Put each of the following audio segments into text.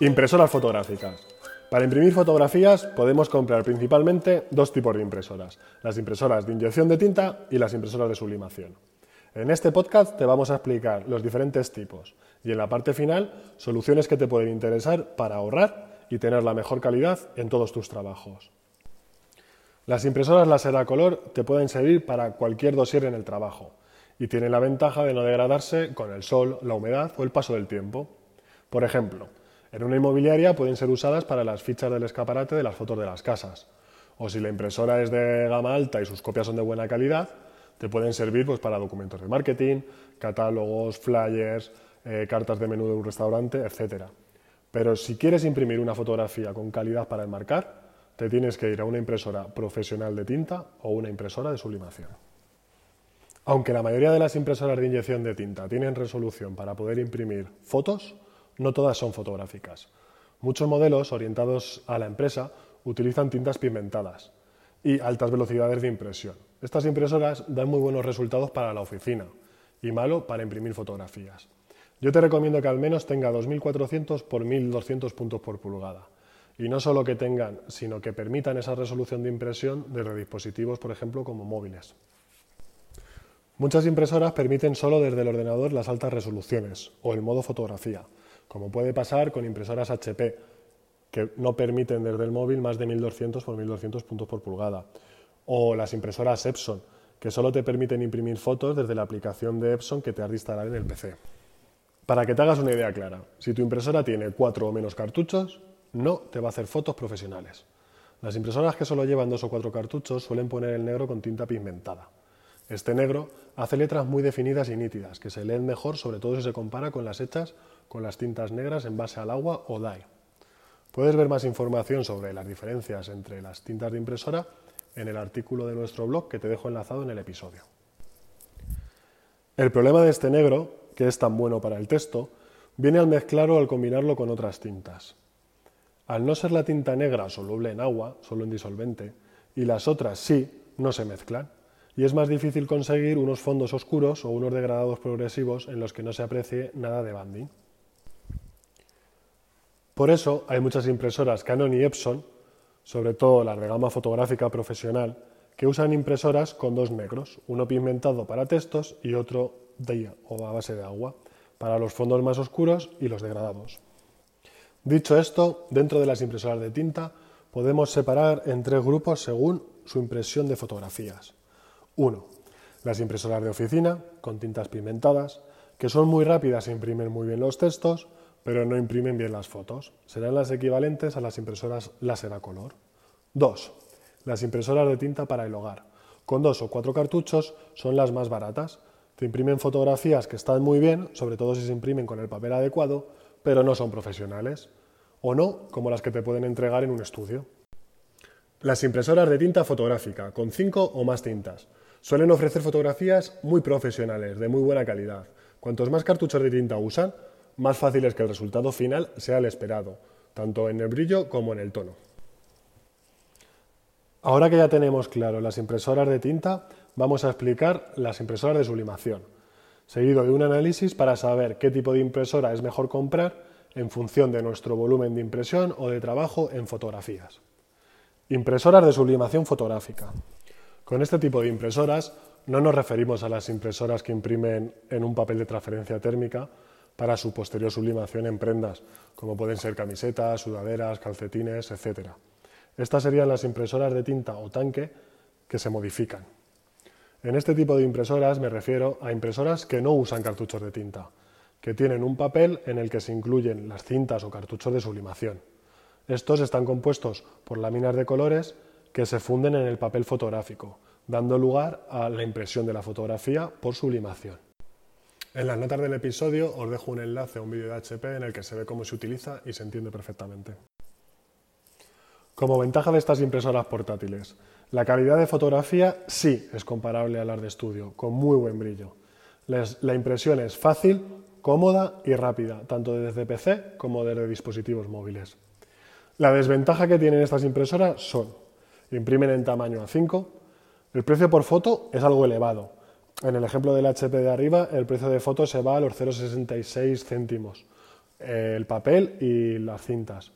Impresoras fotográficas. Para imprimir fotografías podemos comprar principalmente dos tipos de impresoras, las impresoras de inyección de tinta y las impresoras de sublimación. En este podcast te vamos a explicar los diferentes tipos y en la parte final soluciones que te pueden interesar para ahorrar y tener la mejor calidad en todos tus trabajos. Las impresoras láser a color te pueden servir para cualquier dossier en el trabajo y tienen la ventaja de no degradarse con el sol, la humedad o el paso del tiempo. Por ejemplo, en una inmobiliaria pueden ser usadas para las fichas del escaparate de las fotos de las casas. O si la impresora es de gama alta y sus copias son de buena calidad, te pueden servir pues, para documentos de marketing, catálogos, flyers, eh, cartas de menú de un restaurante, etc. Pero si quieres imprimir una fotografía con calidad para enmarcar, te tienes que ir a una impresora profesional de tinta o una impresora de sublimación. Aunque la mayoría de las impresoras de inyección de tinta tienen resolución para poder imprimir fotos, no todas son fotográficas. Muchos modelos orientados a la empresa utilizan tintas pigmentadas y altas velocidades de impresión. Estas impresoras dan muy buenos resultados para la oficina y malo para imprimir fotografías. Yo te recomiendo que al menos tenga 2400 por 1200 puntos por pulgada. Y no solo que tengan, sino que permitan esa resolución de impresión desde dispositivos, por ejemplo, como móviles. Muchas impresoras permiten solo desde el ordenador las altas resoluciones o el modo fotografía, como puede pasar con impresoras HP, que no permiten desde el móvil más de 1200 por 1200 puntos por pulgada, o las impresoras Epson, que solo te permiten imprimir fotos desde la aplicación de Epson que te has de instalar en el PC. Para que te hagas una idea clara, si tu impresora tiene cuatro o menos cartuchos, no te va a hacer fotos profesionales. Las impresoras que solo llevan dos o cuatro cartuchos suelen poner el negro con tinta pigmentada. Este negro hace letras muy definidas y nítidas, que se leen mejor sobre todo si se compara con las hechas con las tintas negras en base al agua o dye. Puedes ver más información sobre las diferencias entre las tintas de impresora en el artículo de nuestro blog que te dejo enlazado en el episodio. El problema de este negro, que es tan bueno para el texto, viene al mezclarlo o al combinarlo con otras tintas. Al no ser la tinta negra soluble en agua, solo en disolvente, y las otras sí, no se mezclan, y es más difícil conseguir unos fondos oscuros o unos degradados progresivos en los que no se aprecie nada de banding. Por eso hay muchas impresoras Canon y Epson, sobre todo las de gama fotográfica profesional, que usan impresoras con dos negros, uno pigmentado para textos y otro de o a base de agua, para los fondos más oscuros y los degradados. Dicho esto, dentro de las impresoras de tinta podemos separar en tres grupos según su impresión de fotografías. 1. Las impresoras de oficina, con tintas pigmentadas, que son muy rápidas e imprimen muy bien los textos, pero no imprimen bien las fotos. Serán las equivalentes a las impresoras láser a color. 2. Las impresoras de tinta para el hogar. Con dos o cuatro cartuchos son las más baratas. Te imprimen fotografías que están muy bien, sobre todo si se imprimen con el papel adecuado, pero no son profesionales. O no, como las que te pueden entregar en un estudio. Las impresoras de tinta fotográfica, con cinco o más tintas. Suelen ofrecer fotografías muy profesionales, de muy buena calidad. Cuantos más cartuchos de tinta usan, más fácil es que el resultado final sea el esperado, tanto en el brillo como en el tono. Ahora que ya tenemos claro las impresoras de tinta, vamos a explicar las impresoras de sublimación, seguido de un análisis para saber qué tipo de impresora es mejor comprar en función de nuestro volumen de impresión o de trabajo en fotografías. Impresoras de sublimación fotográfica. Con este tipo de impresoras no nos referimos a las impresoras que imprimen en un papel de transferencia térmica, para su posterior sublimación en prendas, como pueden ser camisetas, sudaderas, calcetines, etc. Estas serían las impresoras de tinta o tanque que se modifican. En este tipo de impresoras me refiero a impresoras que no usan cartuchos de tinta, que tienen un papel en el que se incluyen las cintas o cartuchos de sublimación. Estos están compuestos por láminas de colores que se funden en el papel fotográfico, dando lugar a la impresión de la fotografía por sublimación. En las notas del episodio os dejo un enlace a un vídeo de HP en el que se ve cómo se utiliza y se entiende perfectamente. Como ventaja de estas impresoras portátiles, la calidad de fotografía sí es comparable a las de estudio, con muy buen brillo. la impresión es fácil, cómoda y rápida, tanto desde PC como desde dispositivos móviles. La desventaja que tienen estas impresoras son, imprimen en tamaño A5, el precio por foto es algo elevado, En el ejemplo del HP de arriba, el precio de fotos se va a los 0,66 céntimos, el papel y las cintas.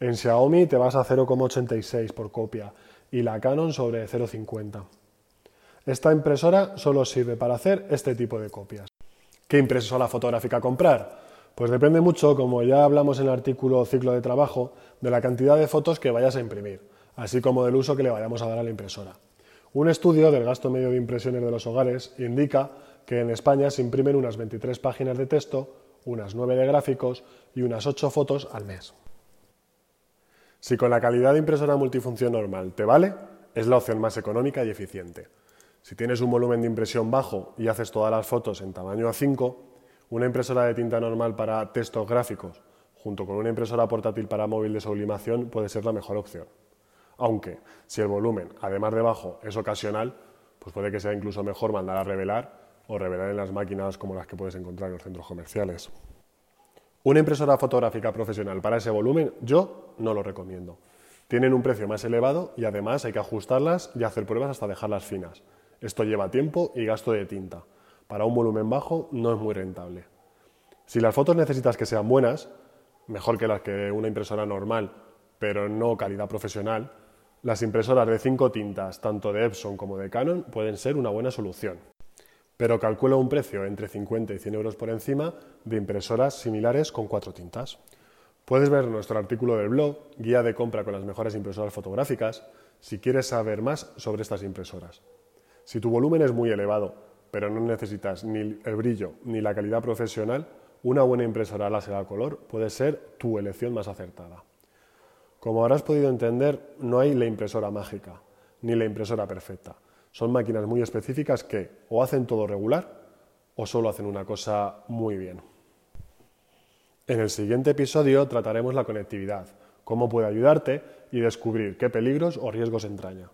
En Xiaomi te vas a 0,86 por copia y la Canon sobre 0,50. Esta impresora solo sirve para hacer este tipo de copias. ¿Qué impresora fotográfica comprar? Pues depende mucho, como ya hablamos en el artículo ciclo de trabajo, de la cantidad de fotos que vayas a imprimir, así como del uso que le vayamos a dar a la impresora. Un estudio del gasto medio de impresiones de los hogares indica que en España se imprimen unas 23 páginas de texto, unas 9 de gráficos y unas 8 fotos al mes. Si con la calidad de impresora multifunción normal te vale, es la opción más económica y eficiente. Si tienes un volumen de impresión bajo y haces todas las fotos en tamaño A5, una impresora de tinta normal para textos gráficos junto con una impresora portátil para móvil de sublimación puede ser la mejor opción. Aunque, si el volumen, además de bajo, es ocasional, pues puede que sea incluso mejor mandar a revelar o revelar en las máquinas como las que puedes encontrar en los centros comerciales. Una impresora fotográfica profesional para ese volumen yo no lo recomiendo. Tienen un precio más elevado y además hay que ajustarlas y hacer pruebas hasta dejarlas finas. Esto lleva tiempo y gasto de tinta. Para un volumen bajo no es muy rentable. Si las fotos necesitas que sean buenas, mejor que las que una impresora normal, pero no calidad profesional, las impresoras de cinco tintas, tanto de Epson como de Canon, pueden ser una buena solución. Pero calcula un precio entre 50 y 100 euros por encima de impresoras similares con cuatro tintas. Puedes ver nuestro artículo del blog, Guía de compra con las mejores impresoras fotográficas, si quieres saber más sobre estas impresoras. Si tu volumen es muy elevado, pero no necesitas ni el brillo ni la calidad profesional, una buena impresora láser a color puede ser tu elección más acertada. Como habrás podido entender, no hay la impresora mágica, ni la impresora perfecta. Son máquinas muy específicas que o hacen todo regular o solo hacen una cosa muy bien. En el siguiente episodio trataremos la conectividad, cómo puede ayudarte y descubrir qué peligros o riesgos entraña.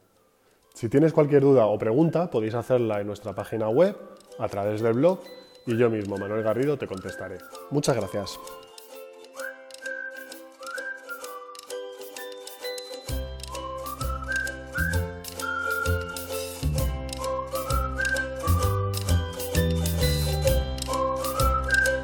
Si tienes cualquier duda o pregunta, podéis hacerla en nuestra página web, a través del blog, y yo mismo, Manuel Garrido, te contestaré. Muchas gracias.